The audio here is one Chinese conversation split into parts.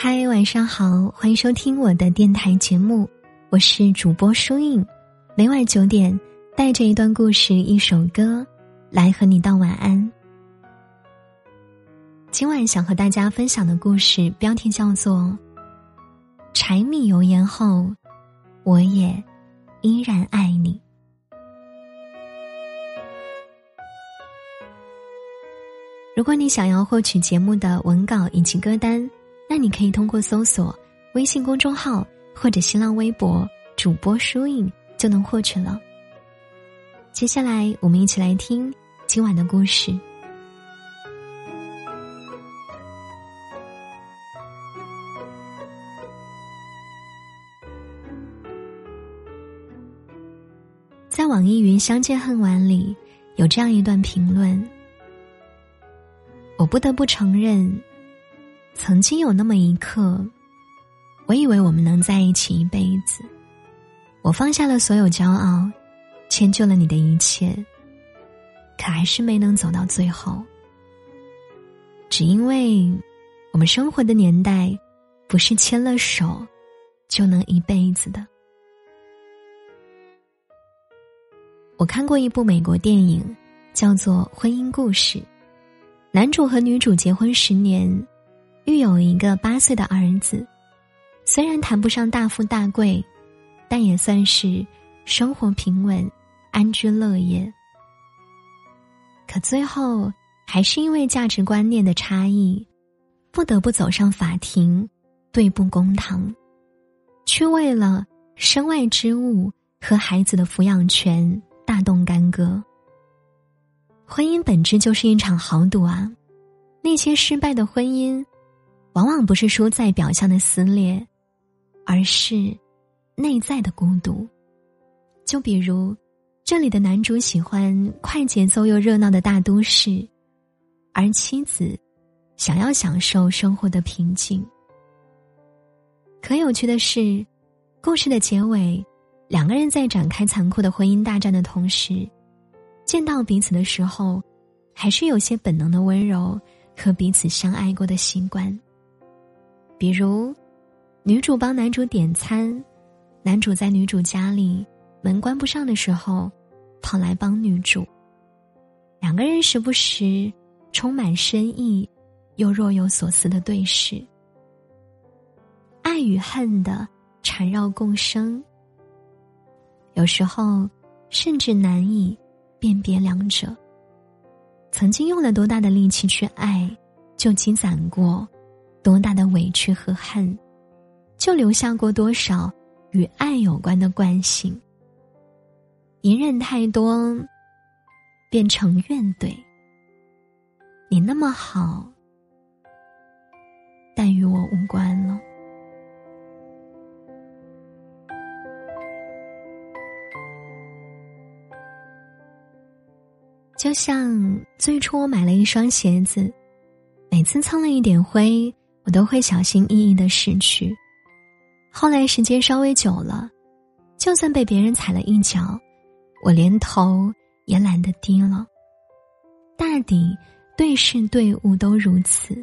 嗨，晚上好，欢迎收听我的电台节目，我是主播舒影。每晚九点，带着一段故事、一首歌，来和你道晚安。今晚想和大家分享的故事标题叫做《柴米油盐后，我也依然爱你》。如果你想要获取节目的文稿以及歌单，那你可以通过搜索微信公众号或者新浪微博主播输影就能获取了。接下来，我们一起来听今晚的故事。在网易云相见恨晚里，有这样一段评论。我不得不承认，曾经有那么一刻，我以为我们能在一起一辈子。我放下了所有骄傲，迁就了你的一切，可还是没能走到最后。只因为，我们生活的年代，不是牵了手就能一辈子的。我看过一部美国电影，叫做《婚姻故事》。男主和女主结婚十年，育有一个八岁的儿子。虽然谈不上大富大贵，但也算是生活平稳、安居乐业。可最后还是因为价值观念的差异，不得不走上法庭，对簿公堂，却为了身外之物和孩子的抚养权大动干戈。婚姻本质就是一场豪赌啊！那些失败的婚姻，往往不是输在表象的撕裂，而是内在的孤独。就比如，这里的男主喜欢快节奏又热闹的大都市，而妻子想要享受生活的平静。可有趣的是，故事的结尾，两个人在展开残酷的婚姻大战的同时。见到彼此的时候，还是有些本能的温柔和彼此相爱过的习惯。比如，女主帮男主点餐，男主在女主家里门关不上的时候，跑来帮女主。两个人时不时充满深意又若有所思的对视，爱与恨的缠绕共生，有时候甚至难以。辨别两者，曾经用了多大的力气去爱，就积攒过多大的委屈和恨，就留下过多少与爱有关的惯性。隐忍太多，变成怨怼。你那么好，但与我无关了。就像最初我买了一双鞋子，每次蹭了一点灰，我都会小心翼翼的拭去。后来时间稍微久了，就算被别人踩了一脚，我连头也懒得低了。大抵对事对物都如此。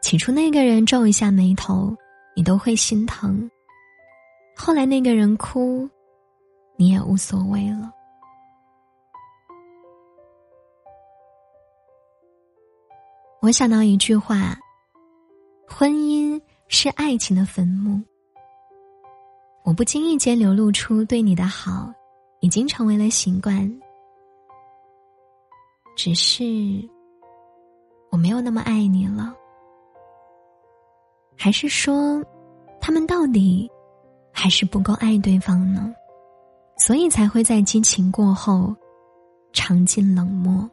起初那个人皱一下眉头，你都会心疼；后来那个人哭，你也无所谓了。我想到一句话：“婚姻是爱情的坟墓。”我不经意间流露出对你的好，已经成为了习惯。只是我没有那么爱你了，还是说，他们到底还是不够爱对方呢？所以才会在激情过后，尝尽冷漠。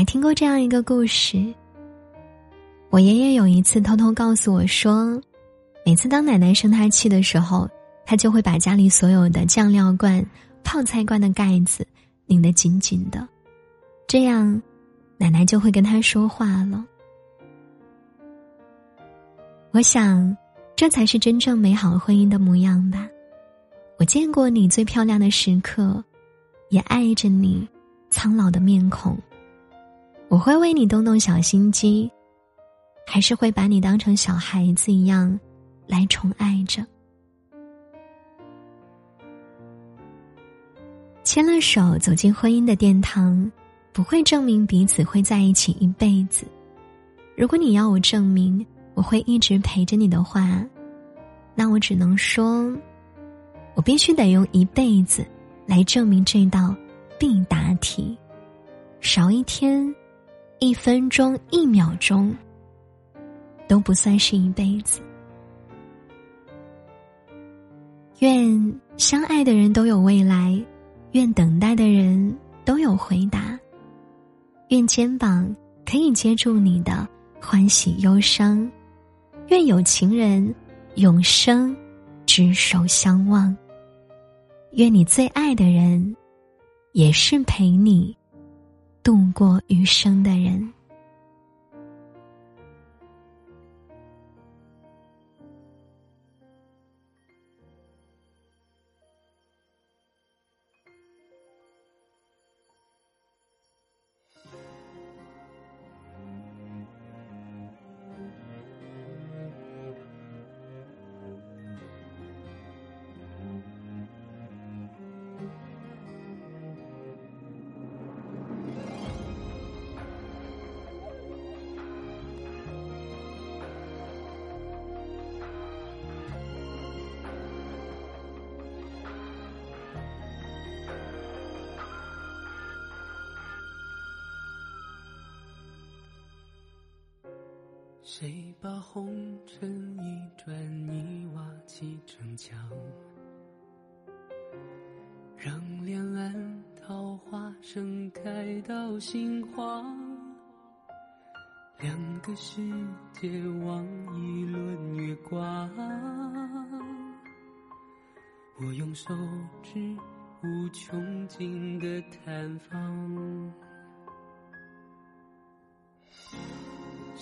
还听过这样一个故事。我爷爷有一次偷偷告诉我说，每次当奶奶生他气的时候，他就会把家里所有的酱料罐、泡菜罐的盖子拧得紧紧的，这样奶奶就会跟他说话了。我想，这才是真正美好婚姻的模样吧。我见过你最漂亮的时刻，也爱着你苍老的面孔。我会为你动动小心机，还是会把你当成小孩子一样来宠爱着。牵了手走进婚姻的殿堂，不会证明彼此会在一起一辈子。如果你要我证明我会一直陪着你的话，那我只能说，我必须得用一辈子来证明这道必答题。少一天、一分钟、一秒钟，都不算是一辈子。愿相爱的人都有未来。愿等待的人都有回答，愿肩膀可以接住你的欢喜忧伤，愿有情人永生执手相望，愿你最爱的人也是陪你度过余生的人。谁把红尘一砖一瓦砌成墙？让两岸桃花盛开到心慌。两个世界望一轮月光。我用手指无穷尽的探访。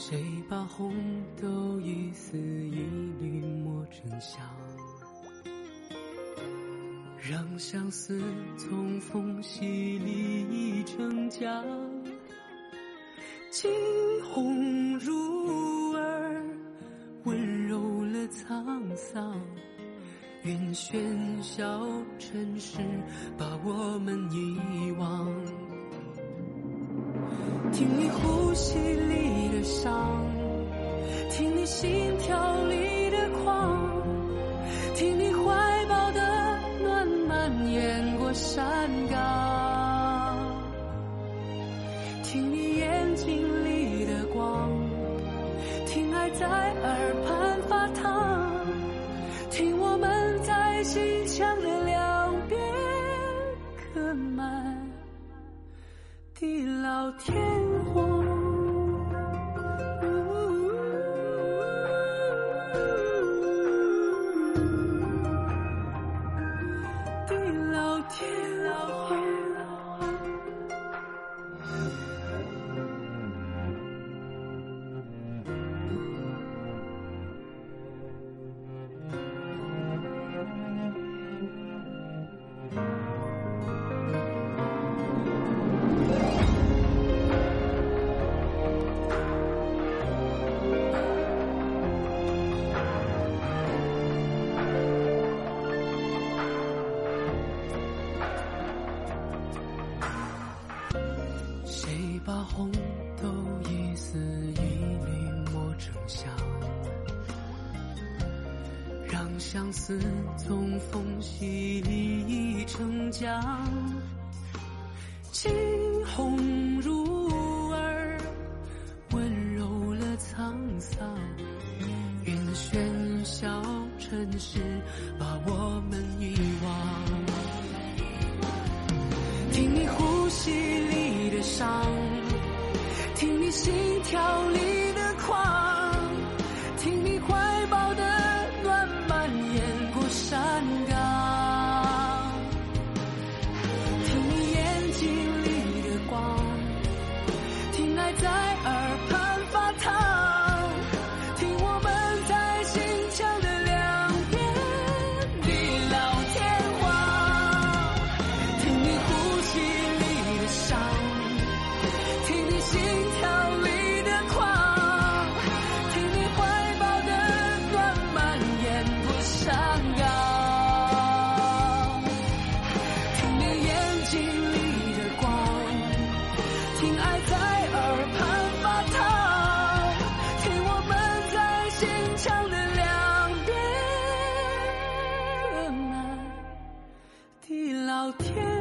谁把红豆一丝一缕磨成香，让相思从缝隙里溢成江。惊鸿入耳，温柔了沧桑。愿喧嚣尘世把我们遗忘。听你呼吸里的伤，听你心跳里的狂，听你怀抱的暖蔓延过山岗，地老天荒。把红豆一丝一缕磨成香，让相思从缝隙里成浆，惊鸿入耳，温柔了沧桑。愿喧嚣尘世把我们遗忘。听你呼吸里的伤，听你心跳里昨天。